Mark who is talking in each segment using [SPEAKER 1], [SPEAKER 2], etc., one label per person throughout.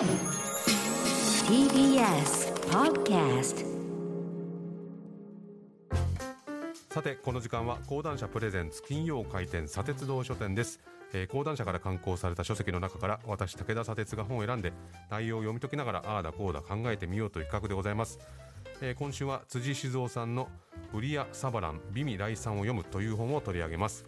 [SPEAKER 1] TBS Podcast
[SPEAKER 2] さてこの時間は講談社プレゼンツ金曜開店砂鉄道書店です、えー、講談社から刊行された書籍の中から私武田砂鉄が本を選んで内容を読み解きながらああだこうだ考えてみようという企画でございます、えー、今週は辻静雄さんのブリア・サバラン美味来産を読むという本を取り上げます。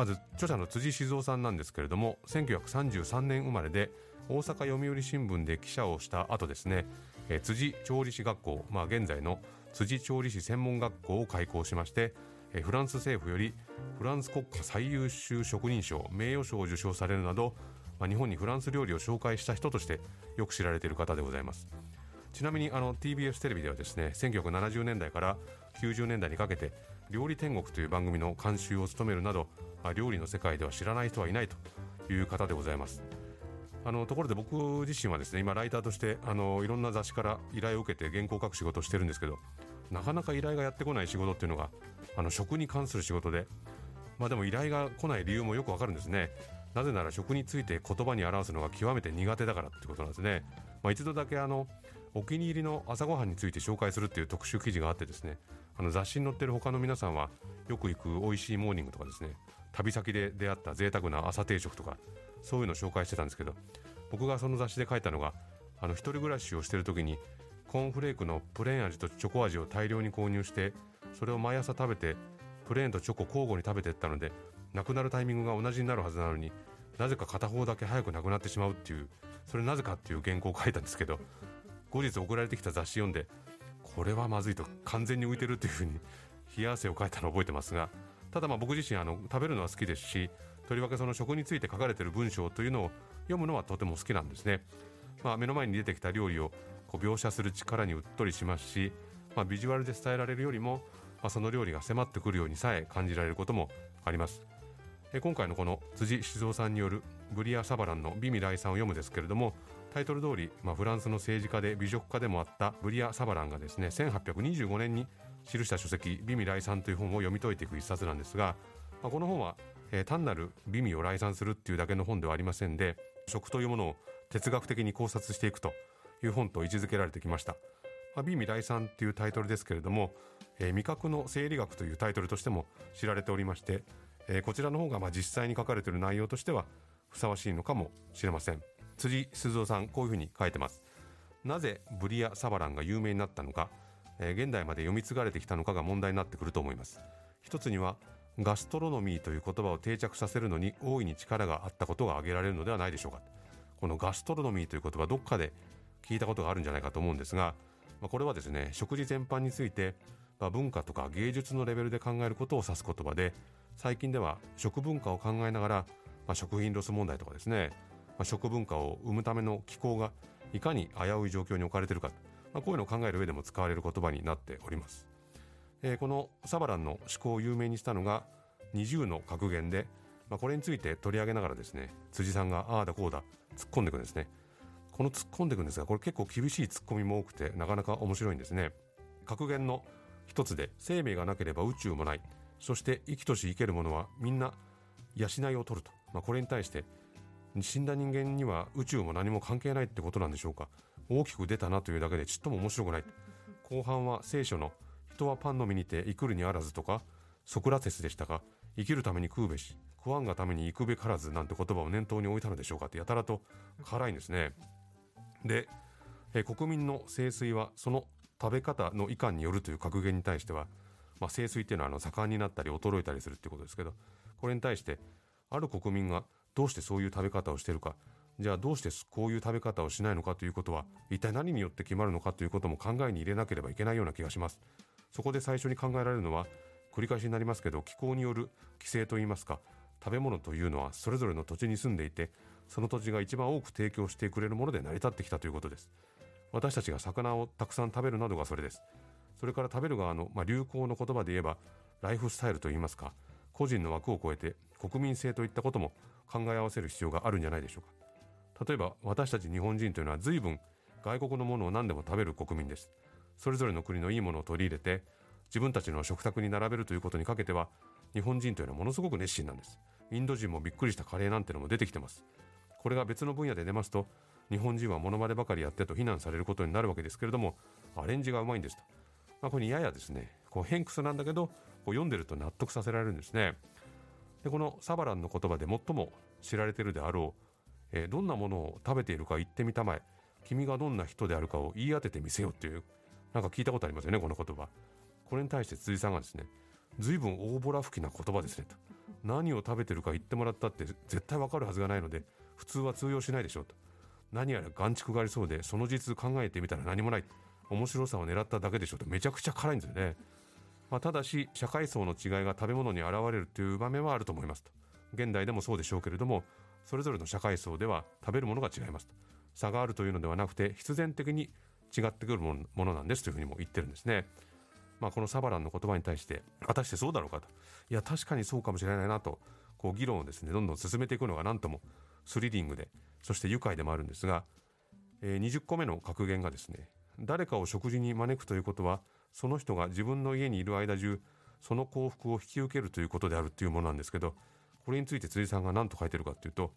[SPEAKER 2] まず著者の辻静雄さんなんですけれども1933年生まれで大阪読売新聞で記者をした後ですね、えー、辻調理師学校、まあ、現在の辻調理師専門学校を開校しましてフランス政府よりフランス国家最優秀職人賞名誉賞を受賞されるなど、まあ、日本にフランス料理を紹介した人としてよく知られている方でございます。ちなみにあの TBS テレビではですね1970年代から90年代にかけて「料理天国」という番組の監修を務めるなど、料理の世界では知らない人はいないという方でございます。あのところで僕自身はですね今ライターとしてあのいろんな雑誌から依頼を受けて原稿を書く仕事をしてるんですけどなかなか依頼がやってこない仕事っていうのがあの食に関する仕事でまあでも依頼が来ない理由もよくわかるんですね。なぜなら食について言葉に表すのが極めて苦手だからってことなんですね、まあ、一度だけあのお気に入りの朝ごはんについて紹介するっていう特集記事があってですねあの雑誌に載ってる他の皆さんはよく行く美味しいモーニングとかですね旅先で出会った贅沢な朝定食とかそういうのを紹介してたんですけど僕がその雑誌で書いたのがあの一人暮らしをしてる時にコーンフレークのプレーン味とチョコ味を大量に購入してそれを毎朝食べてプレーンとチョコ交互に食べてったのでなくなるタイミングが同じになるはずなのになぜか片方だけ早くなくなってしまうっていうそれなぜかっていう原稿を書いたんですけど後日送られてきた雑誌読んでこれはまずいと完全に浮いてるっていうふうに 冷や汗をかいたのを覚えてますがただまあ僕自身あの食べるのは好きですしとりわけその食について書かれてる文章というのを読むのはとても好きなんですね、まあ、目の前に出てきた料理をこう描写する力にうっとりしますし、まあ、ビジュアルで伝えられるよりも、まあ、その料理が迫ってくるようにさえ感じられることもあります。え今回のこの辻静雄さんによるブリア・サバランの美味来産を読むですけれどもタイトル通り、まあ、フランスの政治家で美食家でもあったブリア・サバランがですね1825年に記した書籍「美味来産」という本を読み解いていく一冊なんですが、まあ、この本は、えー、単なる美味を来産するっていうだけの本ではありませんで食というものを哲学的に考察していくという本と位置づけられてきました。まあ、美味来産っていうタイトルですけれども、えー、味覚の生理学というタイトルとしても知られておりまして、えー、こちらの方がまあ実際に書かれている内容としてはふさわしいのかもしれません辻鈴夫さんこういうふうに書いてます。なぜブリア・サバランが有名になったのか、えー、現代まで読み継がれてきたのかが問題になってくると思います。一つにはガストロノミーという言葉を定着させるのに大いに力があったことが挙げられるのではないでしょうか。このガストロノミーという言葉どっかで聞いたことがあるんじゃないかと思うんですが、まあ、これはですね食事全般について、まあ、文化とか芸術のレベルで考えることを指す言葉で最近では食文化を考えながら、まあ、食品ロス問題とかですね、まあ、食文化を生むための機構がいかに危うい状況に置かれているか、まあ、こういうのを考える上でも使われる言葉になっております、えー、このサバランの思考を有名にしたのが20の格言で、まあ、これについて取り上げながらですね辻さんがああだこうだ突っ込んでいくんですね。この突っ込んでいくんですがこれ結構厳しい突っ込みも多くてなかなか面白いんですね。格言の一つで生命がなければ宇宙もない。そして生きとし生けるものはみんな養いを取ると、まあ、これに対して死んだ人間には宇宙も何も関係ないってことなんでしょうか。大きく出たなというだけでちっとも面白くない。後半は聖書の人はパンの実にて生くるにあらずとかソクラテスでしたが生きるために食うべし食わんがために行くべからずなんて言葉を念頭に置いたのでしょうかってやたらと辛いんですね。で、国民の聖水はその食べ方のいかんによるという格言に対してはまあ、清水っていうのはあの盛んになったり衰えたりするっていうことですけどこれに対してある国民がどうしてそういう食べ方をしてるか。じゃあどうしてこういう食べ方をしないのかということは一体何によって決まるのかということも考えに入れなければいけないような気がします。そこで最初に考えられるのは繰り返しになりますけど気候による規制といいますか食べ物というのはそれぞれの土地に住んでいてその土地が一番多く提供してくれるもので成り立ってきたということです。私たちが魚をたくさん食べるなどがそれです。それから食べる側の、まあ、流行の言葉で言えばライフスタイルといいますか個人の枠を超えて国民性といったことも考え合わせる必要があるんじゃないでしょうか。例えば私たち日本人というのは随分外国のものを何でも食べる国民です。それぞれの国のいいものを取り入れて自分たちの食卓に並べるということにかけては日本人というのはものすごく熱心なんです。インド人もびっくりしたカレーなんてのも出てきてます。これが別の分野で出ますと日本人はモノマネばかりやってと非難されることになるわけですけれどもアレンジがうまいんですと、まあ、これにややですね。こう偏屈なんだけどこう読んでると納得させられるんですね。でこのサバランの言葉で最も知られてるであろう、えー、どんなものを食べているか言ってみたまえ君がどんな人であるかを言い当ててみせよっていうなんか聞いたことありますよねこの言葉。これに対して辻さんがですね随分大ぼら吹きな言葉ですねと。何を食べてるか言ってもらったって絶対わかるはずがないので普通は通用しないでしょうと。何やら眼蓄がありそうでその実考えてみたら何もない面白さを狙っただけでしょうと。めちゃくちゃ辛いんですよね、まあ、ただし社会層の違いが食べ物に現れるという場面はあると思いますと。現代でもそうでしょうけれどもそれぞれの社会層では食べるものが違いますと。差があるというのではなくて必然的に違ってくるものなんですというふうにも言ってるんですね。まあ、このサバランの言葉に対して果たしてそうだろうかと。いや確かにそうかもしれないなとこう議論をですねどんどん進めていくのが何ともスリリングでそして愉快でもあるんですが、えー、20個目の格言がですね誰かを食事に招くということはその人が自分の家にいる間中その幸福を引き受けるということであるというものなんですけどこれについて辻さんが何と書いてるかというと、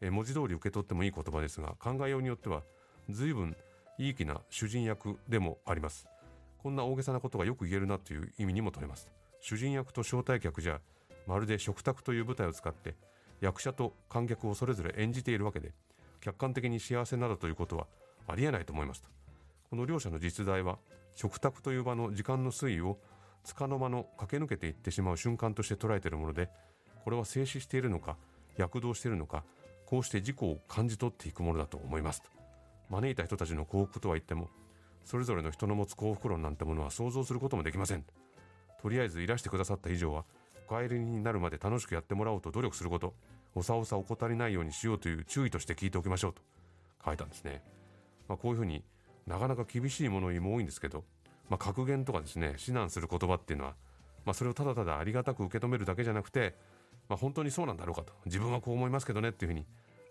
[SPEAKER 2] え、文字通り受け取ってもいい言葉ですが考えようによっては随分いい気な主人役でもあります。こんな大げさなことがよく言えるなという意味にも取れます。主人役と招待客じゃまるで食卓という舞台を使って役者と観客をそれぞれ演じているわけで客観的に幸せなどということはありえないと思いますと。この両者の実在は食卓という場の時間の推移を束の間の駆け抜けていってしまう瞬間として捉えているものでこれは静止しているのか躍動しているのかこうして自己を感じ取っていくものだと思います。招いた人たちの幸福とは言ってもそれぞれの人の持つ幸福論なんてものは想像することもできません。とりあえずいらしてくださった以上はお帰りになるまで楽しくやってもらおうと努力することおさおさ怠りないようにしようという注意として聞いておきましょうと書いたんですね、まあ、こういうふうになかなか厳しい物言いも多いんですけど、まあ、格言とかですね指南する言葉っていうのは、まあ、それをただただありがたく受け止めるだけじゃなくて、まあ、本当にそうなんだろうかと。自分はこう思いますけどねっていうふうに、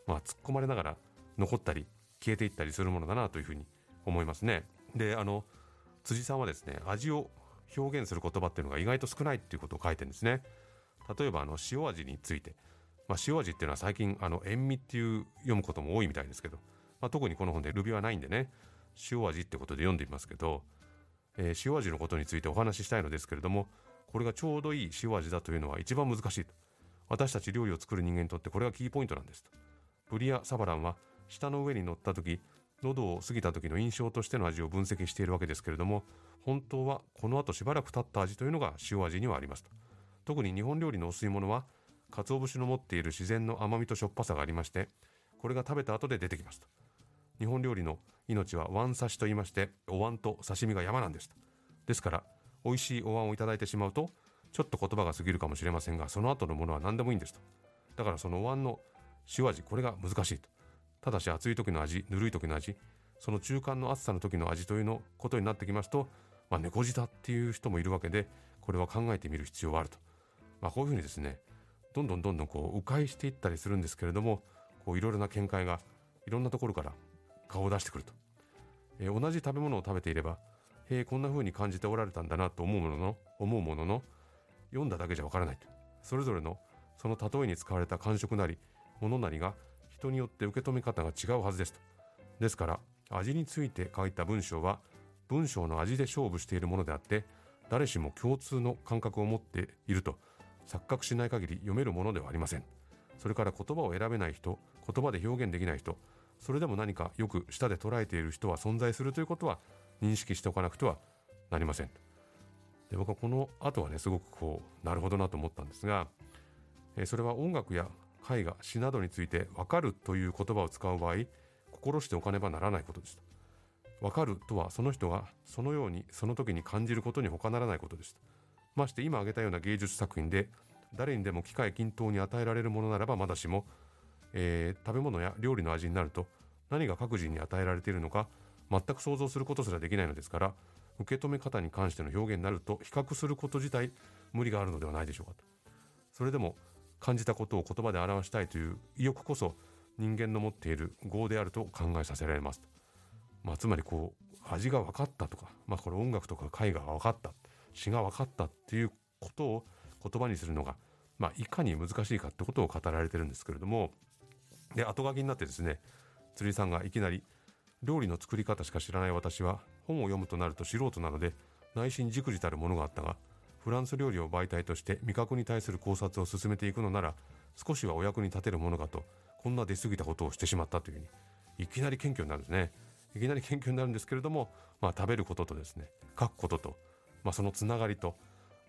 [SPEAKER 2] まあ、突っ込まれながら残ったり消えていったりするものだなというふうに思いますね。であの辻さんはですね味を表現する言葉っていうのが意外と少ないっていうことを書いてるんですね。例えばあの塩味について、まあ、塩味っていうのは最近あの塩味っていう読むことも多いみたいですけど、まあ、特にこの本でルビはないんでね。塩味ってことで読んでみますけど、えー、塩味のことについてお話ししたいのですけれどもこれがちょうどいい塩味だというのは一番難しいと。私たち料理を作る人間にとってこれがキーポイントなんですと。ブリア・サバランは舌の上に乗った時喉を過ぎた時の印象としての味を分析しているわけですけれども本当はこの後しばらく経った味というのが塩味にはありますと。特に日本料理のお吸い物は鰹節の持っている自然の甘みとしょっぱさがありましてこれが食べた後で出てきますと。日本料理の命は椀刺しと言いましてお椀と刺身が山なんですですから美味しいお椀をいただいてしまうとちょっと言葉が過ぎるかもしれませんがその後のものは何でもいいんですと。だからそのお椀の塩味これが難しいと。ただし暑い時の味ぬるい時の味その中間の暑さの時の味というのことになってきますと、まあ、猫舌っていう人もいるわけでこれは考えてみる必要はあると、まあ、こういうふうにですねどんどんどんどんこう迂回していったりするんですけれどもいろいろな見解がいろんなところから顔を出してくると、えー、同じ食べ物を食べていればへえこんな風に感じておられたんだなと思うものの思うものの読んだだけじゃわからないとそれぞれのその例えに使われた感触なりものなりが人によって受け止め方が違うはずですと。ですから味について書いた文章は文章の味で勝負しているものであって誰しも共通の感覚を持っていると錯覚しない限り読めるものではありません。それから言葉を選べない人言葉で表現できない人それでも何かよく舌で捉えている人は存在するということは認識しておかなくてはなりません。で僕はこの後はねすごくこうなるほどなと思ったんですが、えそれは音楽や絵画詩などについて分かるという言葉を使う場合心しておかねばならないことです分かるとはその人がそのようにその時に感じることに他ならないことですまして今挙げたような芸術作品で誰にでも機械均等に与えられるものならばまだしも、えー、食べ物や料理の味になると何が各人に与えられているのか全く想像することすらできないのですから受け止め方に関しての表現になると比較すること自体無理があるのではないでしょうかとそれでも感じたことを言葉で表したいという意欲こそ人間の持っている業であると考えさせられます。まあ、つまりこう味が分かったとか、まあ、これ音楽とか絵画が分かった詩が分かったっていうことを言葉にするのが、まあ、いかに難しいかってことを語られてるんですけれどもで後書きになってですね釣りさんがいきなり料理の作り方しか知らない私は本を読むとなると素人なので内心じくじたるものがあったがフランス料理を媒体として味覚に対する考察を進めていくのなら少しはお役に立てるものかとこんな出過ぎたことをしてしまったというふうにいきなり謙虚になるんですね。いきなり謙虚になるんですけれども、まあ、食べることとですね書くことと、まあ、そのつながりと、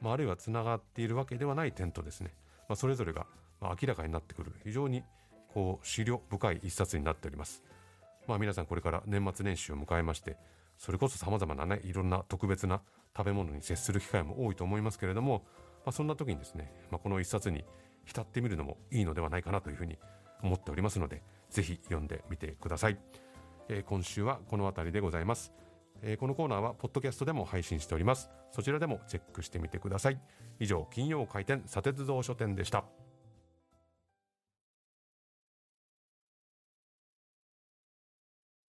[SPEAKER 2] まあ、あるいはつながっているわけではない点とですね、まあ、それぞれが明らかになってくる。非常にこう資料深い一冊になっております。まあ皆さんこれから年末年始を迎えましてそれこそ様々なねいろんな特別な食べ物に接する機会も多いと思いますけれども、まあ、そんな時にですね、まあ、この一冊に浸ってみるのもいいのではないかなというふうに思っておりますのでぜひ読んでみてください、えー、今週はこの辺りでございます、えー、このコーナーはポッドキャストでも配信しております。そちらでもチェックしてみてください。以上金曜開店砂鉄道書店でした。